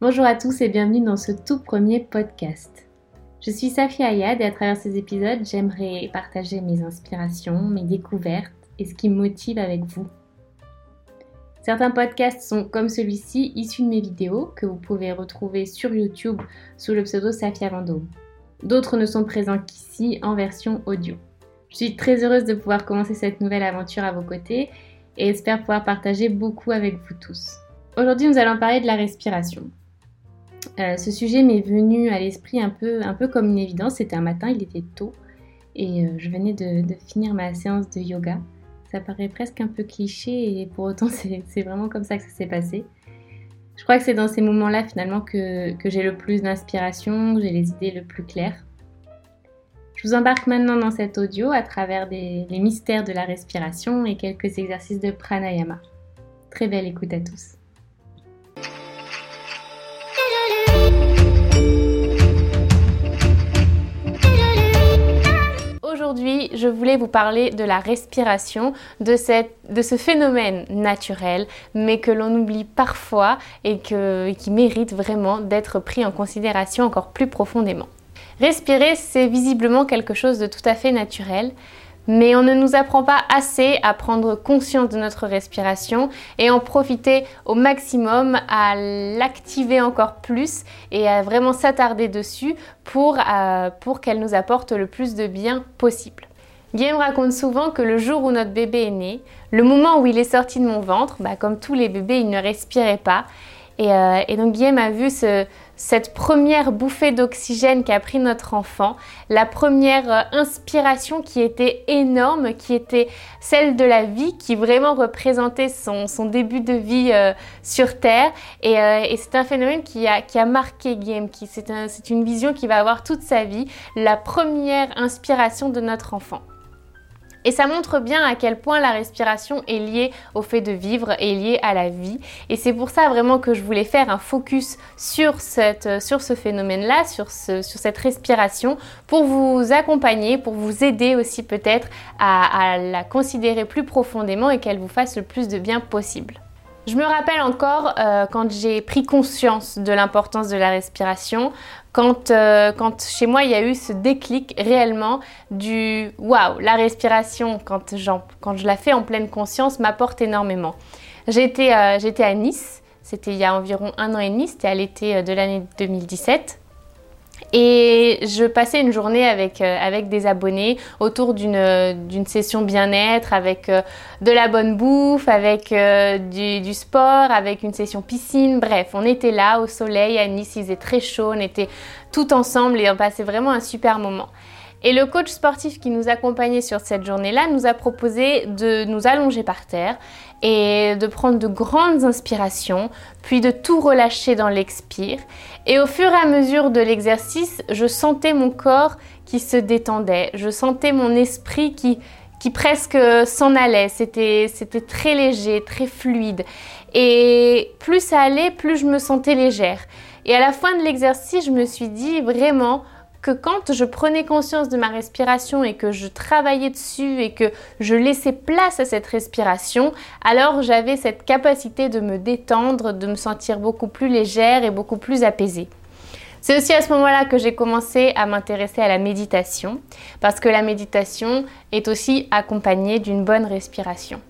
Bonjour à tous et bienvenue dans ce tout premier podcast. Je suis Safia Ayad et à travers ces épisodes, j'aimerais partager mes inspirations, mes découvertes et ce qui me motive avec vous. Certains podcasts sont comme celui-ci issus de mes vidéos que vous pouvez retrouver sur YouTube sous le pseudo Safia Vendôme. D'autres ne sont présents qu'ici en version audio. Je suis très heureuse de pouvoir commencer cette nouvelle aventure à vos côtés et espère pouvoir partager beaucoup avec vous tous. Aujourd'hui, nous allons parler de la respiration. Euh, ce sujet m'est venu à l'esprit un peu, un peu comme une évidence. C'était un matin, il était tôt et euh, je venais de, finir ma séance de yoga. Ça paraît presque un peu cliché et pour autant c'est vraiment comme ça que ça s'est passé. Je crois que c'est dans ces moments-là finalement que, j'ai le plus d'inspiration, que j'ai les idées le plus claires. Je vous embarque maintenant dans cet audio à travers les mystères de la respiration et quelques exercices de pranayama. Très belle écoute à tous. Aujourd'hui, je voulais vous parler de la respiration, de, ce phénomène naturel, mais que l'on oublie parfois et qui mérite vraiment d'être pris en considération encore plus profondément. Respirer, c'est visiblement quelque chose de tout à fait naturel, mais on ne nous apprend pas assez à prendre conscience de notre respiration et en profiter au maximum, à l'activer encore plus et à vraiment s'attarder dessus pour, euh, pour qu'elle nous apporte le plus de bien possible. Guillaume raconte souvent que le jour où notre bébé est né, le moment où il est sorti de mon ventre, bah, comme tous les bébés, il ne respirait pas. Et, euh, et donc Guillaume a vu ce, cette première bouffée d'oxygène qu'a pris notre enfant, la première euh, inspiration qui était énorme, qui était celle de la vie, qui vraiment représentait son, début de vie euh, sur Terre. Et, c'est un phénomène qui a, qui a marqué Guillaume, c'est une vision qui va avoir toute sa vie, la première inspiration de notre enfant. Et ça montre bien à quel point la respiration est liée au fait de vivre, est liée à la vie. Et c'est pour ça vraiment que je voulais faire un focus sur, sur ce phénomène-là, sur, ce, sur cette respiration, pour vous accompagner, pour vous aider aussi peut-être à la considérer plus profondément et qu'elle vous fasse le plus de bien possible. Je me rappelle encore euh, quand j'ai pris conscience de l'importance de la respiration, quand, euh, quand, chez moi il y a eu ce déclic réellement du waouh, la respiration, quand, je la fais en pleine conscience, m'apporte énormément. J'étais euh, à Nice, c'était il y a environ un an et demi, c'était à l'été de l'année 2017. Et je passais une journée avec, euh, avec des abonnés autour d'une session bien-être, avec euh, de la bonne bouffe, avec euh, du, du, sport, avec une session piscine. Bref, on était là au soleil, à Nice, il faisait très chaud, on était tout ensemble et on passait vraiment un super moment. Et le coach sportif qui nous accompagnait sur cette journée-là nous a proposé de nous allonger par terre et de prendre de grandes inspirations, puis de tout relâcher dans l'expire. Et au fur et à mesure de l'exercice, je sentais mon corps qui se détendait, je sentais mon esprit qui, qui presque s'en allait. C'était, c'était très léger, très fluide. Et plus ça allait, plus je me sentais légère. Et à la fin de l'exercice, je me suis dit vraiment, que quand je prenais conscience de ma respiration et que je travaillais dessus et que je laissais place à cette respiration, alors j'avais cette capacité de me détendre, de me sentir beaucoup plus légère et beaucoup plus apaisée. C'est aussi à ce moment-là que j'ai commencé à m'intéresser à la méditation, parce que la méditation est aussi accompagnée d'une bonne respiration.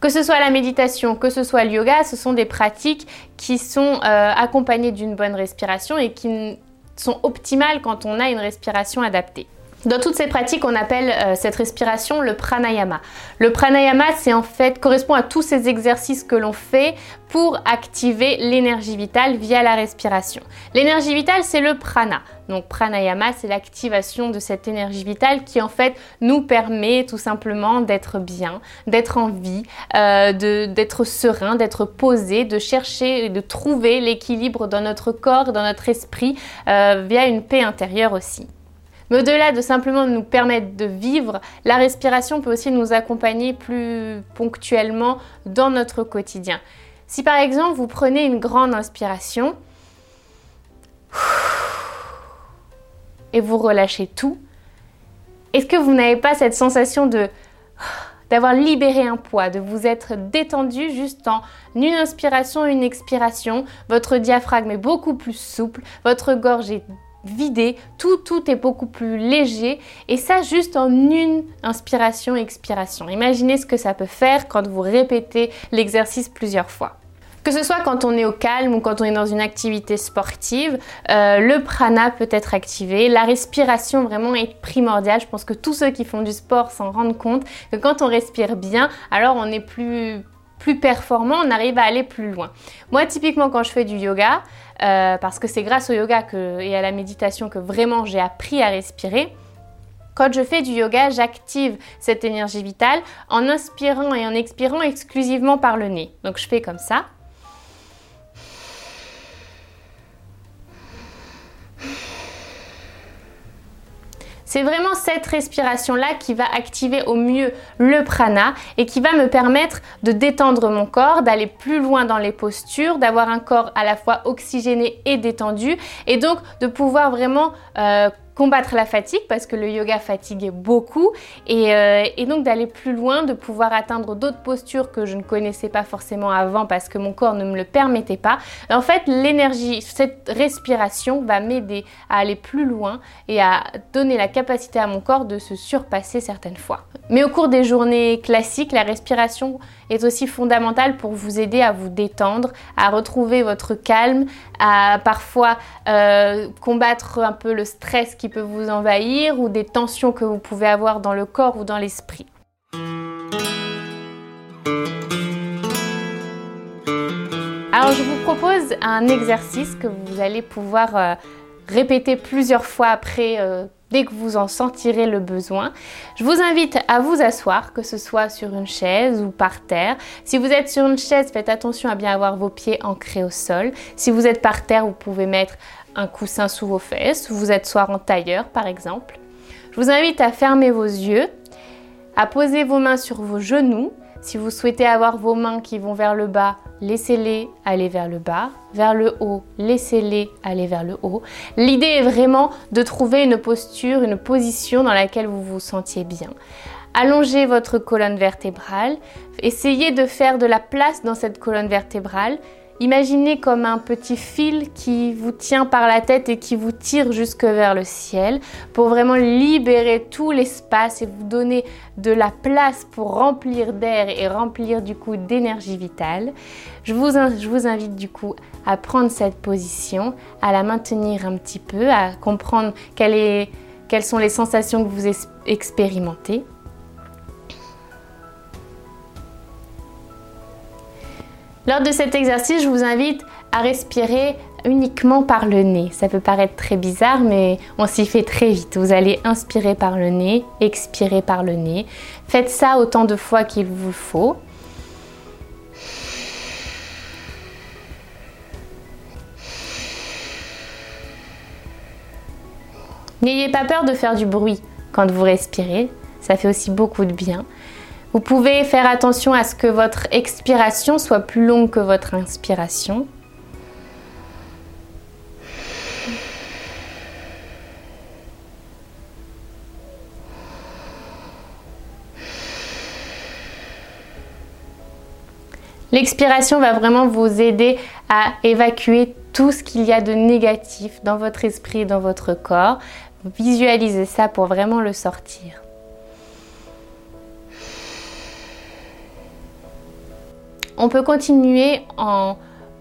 Que ce soit la méditation, que ce soit le yoga, ce sont des pratiques qui sont euh, accompagnées d'une bonne respiration et qui sont optimales quand on a une respiration adaptée. Dans toutes ces pratiques, on appelle euh, cette respiration le pranayama. Le pranayama, c'est en fait correspond à tous ces exercices que l'on fait pour activer l'énergie vitale via la respiration. L'énergie vitale, c'est le prana. Donc pranayama, c'est l'activation de cette énergie vitale qui en fait nous permet tout simplement d'être bien, d'être en vie, euh, d'être serein, d'être posé, de chercher et de trouver l'équilibre dans notre corps, dans notre esprit, euh, via une paix intérieure aussi. Mais au-delà de simplement nous permettre de vivre, la respiration peut aussi nous accompagner plus ponctuellement dans notre quotidien. Si par exemple vous prenez une grande inspiration et vous relâchez tout, est-ce que vous n'avez pas cette sensation de d'avoir libéré un poids, de vous être détendu juste en une inspiration, une expiration? Votre diaphragme est beaucoup plus souple, votre gorge est vidée, tout, tout est beaucoup plus léger et ça juste en une inspiration, expiration. Imaginez ce que ça peut faire quand vous répétez l'exercice plusieurs fois. Que ce soit quand on est au calme ou quand on est dans une activité sportive, euh, le prana peut être activé. La respiration vraiment est primordiale. Je pense que tous ceux qui font du sport s'en rendent compte que quand on respire bien, alors on est plus plus performant, on arrive à aller plus loin. Moi, typiquement, quand je fais du yoga, euh, parce que c'est grâce au yoga et à la méditation que vraiment j'ai appris à respirer, quand je fais du yoga, j'active cette énergie vitale en inspirant et en expirant exclusivement par le nez. Donc je fais comme ça. C'est vraiment cette respiration-là qui va activer au mieux le prana et qui va me permettre de détendre mon corps, d'aller plus loin dans les postures, d'avoir un corps à la fois oxygéné et détendu et donc de pouvoir vraiment euh, combattre la fatigue parce que le yoga fatigue beaucoup euh, et, donc d'aller plus loin, de pouvoir atteindre d'autres postures que je ne connaissais pas forcément avant parce que mon corps ne me le permettait pas. En fait, l'énergie, cette respiration va m'aider à aller plus loin et à donner la capacité à mon corps de se surpasser certaines fois. Mais au cours des journées classiques, la respiration est aussi fondamentale pour vous aider à vous détendre, à retrouver votre calme, à parfois euh, combattre un peu le stress qui peut vous envahir ou des tensions que vous pouvez avoir dans le corps ou dans l'esprit. Alors je vous propose un exercice que vous allez pouvoir euh, répéter plusieurs fois après euh, dès que vous en sentirez le besoin. Je vous invite à vous asseoir, que ce soit sur une chaise ou par terre. Si vous êtes sur une chaise, faites attention à bien avoir vos pieds ancrés au sol. Si vous êtes par terre, vous pouvez mettre un coussin sous vos fesses. Vous êtes soit en tailleur par exemple. Je vous invite à fermer vos yeux, à poser vos mains sur vos genoux si vous souhaitez avoir vos mains qui vont vers le bas, laissez-les aller vers le bas. Vers le haut, laissez-les aller vers le haut. L'idée est vraiment de trouver une posture, une position dans laquelle vous vous sentiez bien. Allongez votre colonne vertébrale. Essayez de faire de la place dans cette colonne vertébrale Imaginez comme un petit fil qui vous tient par la tête et qui vous tire jusque vers le ciel pour vraiment libérer tout l'espace et vous donner de la place pour remplir d'air et remplir du coup d'énergie vitale. Je vous, je vous invite du coup à prendre cette position, à la maintenir un petit peu, à comprendre quelles sont les sensations que vous expérimentez. Lors de cet exercice, je vous invite à respirer uniquement par le nez. Ça peut paraître très bizarre, mais on s'y fait très vite. Vous allez inspirer par le nez, expirer par le nez. Faites ça autant de fois qu'il vous faut. N'ayez pas peur de faire du bruit quand vous respirez, ça fait aussi beaucoup de bien. Vous pouvez faire attention à ce que votre expiration soit plus longue que votre inspiration. L'expiration va vraiment vous aider à évacuer tout ce qu'il y a de négatif dans votre esprit et dans votre corps. Visualisez ça pour vraiment le sortir. On peut continuer en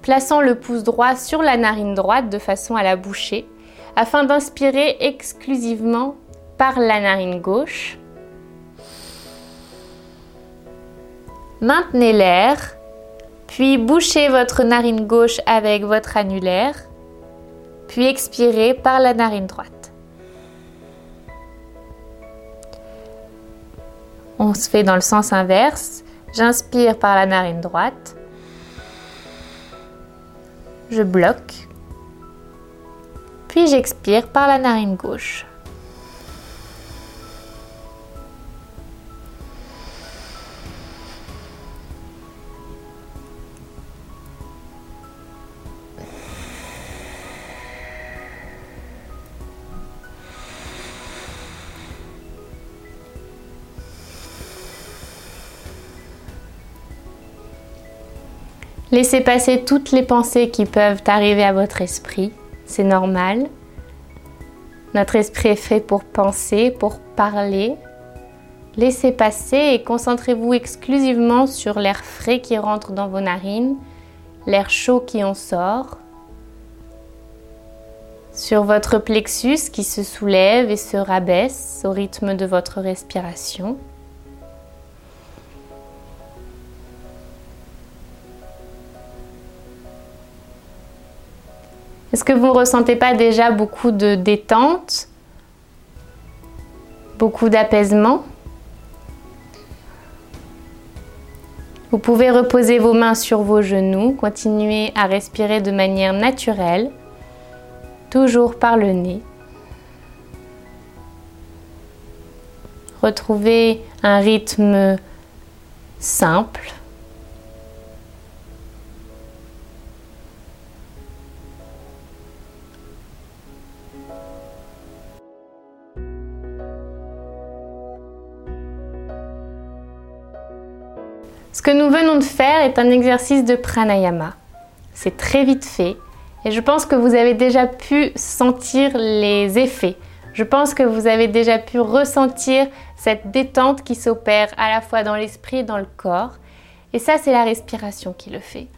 plaçant le pouce droit sur la narine droite de façon à la boucher afin d'inspirer exclusivement par la narine gauche. Maintenez l'air, puis bouchez votre narine gauche avec votre annulaire, puis expirez par la narine droite. On se fait dans le sens inverse. J'inspire par la narine droite. Je bloque. Puis j'expire par la narine gauche. Laissez passer toutes les pensées qui peuvent arriver à votre esprit. C'est normal. Notre esprit est fait pour penser, pour parler. Laissez passer et concentrez-vous exclusivement sur l'air frais qui rentre dans vos narines, l'air chaud qui en sort, sur votre plexus qui se soulève et se rabaisse au rythme de votre respiration. Est-ce que vous ne ressentez pas déjà beaucoup de détente, beaucoup d'apaisement? Vous pouvez reposer vos mains sur vos genoux, continuer à respirer de manière naturelle, toujours par le nez. Retrouvez un rythme simple Ce que nous venons de faire est un exercice de pranayama. C'est très vite fait et je pense que vous avez déjà pu sentir les effets. Je pense que vous avez déjà pu ressentir cette détente qui s'opère à la fois dans l'esprit et dans le corps. Et ça, c'est la respiration qui le fait.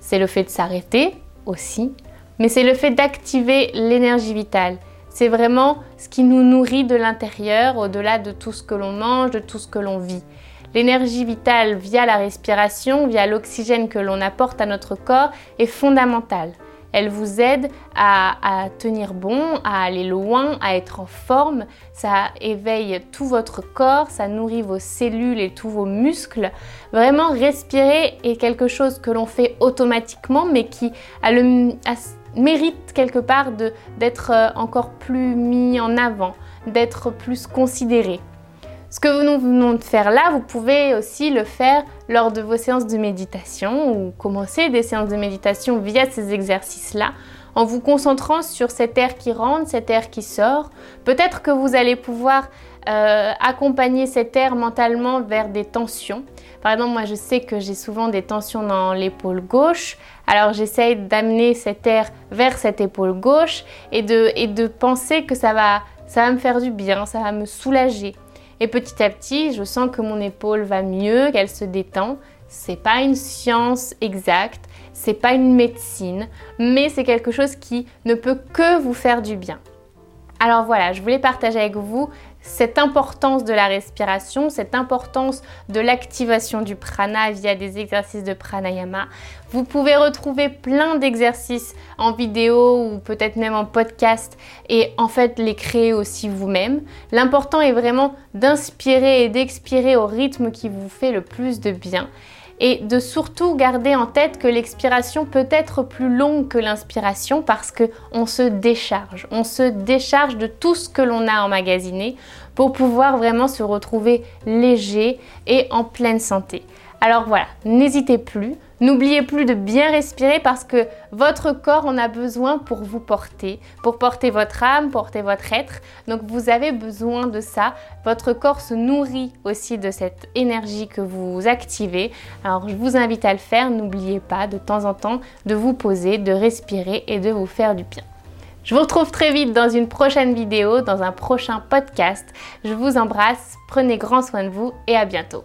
C'est le fait de s'arrêter aussi, mais c'est le fait d'activer l'énergie vitale. C'est vraiment ce qui nous nourrit de l'intérieur, au-delà de tout ce que l'on mange, de tout ce que l'on vit. L'énergie vitale via la respiration, via l'oxygène que l'on apporte à notre corps est fondamentale. Elle vous aide à, tenir bon, à aller loin, à être en forme. Ça éveille tout votre corps, ça nourrit vos cellules et tous vos muscles. Vraiment, respirer est quelque chose que l'on fait automatiquement, mais qui mérite quelque part d'être euh, encore plus mis en avant, d'être plus considéré. Ce que nous venons de faire là, vous pouvez aussi le faire lors de vos séances de méditation ou commencer des séances de méditation via ces exercices-là en vous concentrant sur cet air qui rentre, cet air qui sort. Peut-être que vous allez pouvoir euh, accompagner cet air mentalement vers des tensions. Par exemple, moi je sais que j'ai souvent des tensions dans l'épaule gauche, alors j'essaye d'amener cet air vers cette épaule gauche et de, penser que ça va, ça va me faire du bien, ça va me soulager. Et petit à petit, je sens que mon épaule va mieux, qu'elle se détend. C'est pas une science exacte, c'est pas une médecine, mais c'est quelque chose qui ne peut que vous faire du bien. Alors voilà, je voulais partager avec vous cette importance de la respiration, cette importance de l'activation du prana via des exercices de pranayama. Vous pouvez retrouver plein d'exercices en vidéo ou peut-être même en podcast et en fait les créer aussi vous-même. L'important est vraiment d'inspirer et d'expirer au rythme qui vous fait le plus de bien et de surtout garder en tête que l'expiration peut être plus longue que l'inspiration parce que on se décharge, on se décharge de tout ce que l'on a emmagasiné pour pouvoir vraiment se retrouver léger et en pleine santé. Alors voilà, n'hésitez plus, n'oubliez plus de bien respirer parce que votre corps en a besoin pour vous porter, pour porter votre âme, porter votre être. Donc vous avez besoin de ça. Votre corps se nourrit aussi de cette énergie que vous activez. Alors je vous invite à le faire. N'oubliez pas de temps en temps de vous poser, de respirer et de vous faire du bien. Je vous retrouve très vite dans une prochaine vidéo, dans un prochain podcast. Je vous embrasse, prenez grand soin de vous et à bientôt.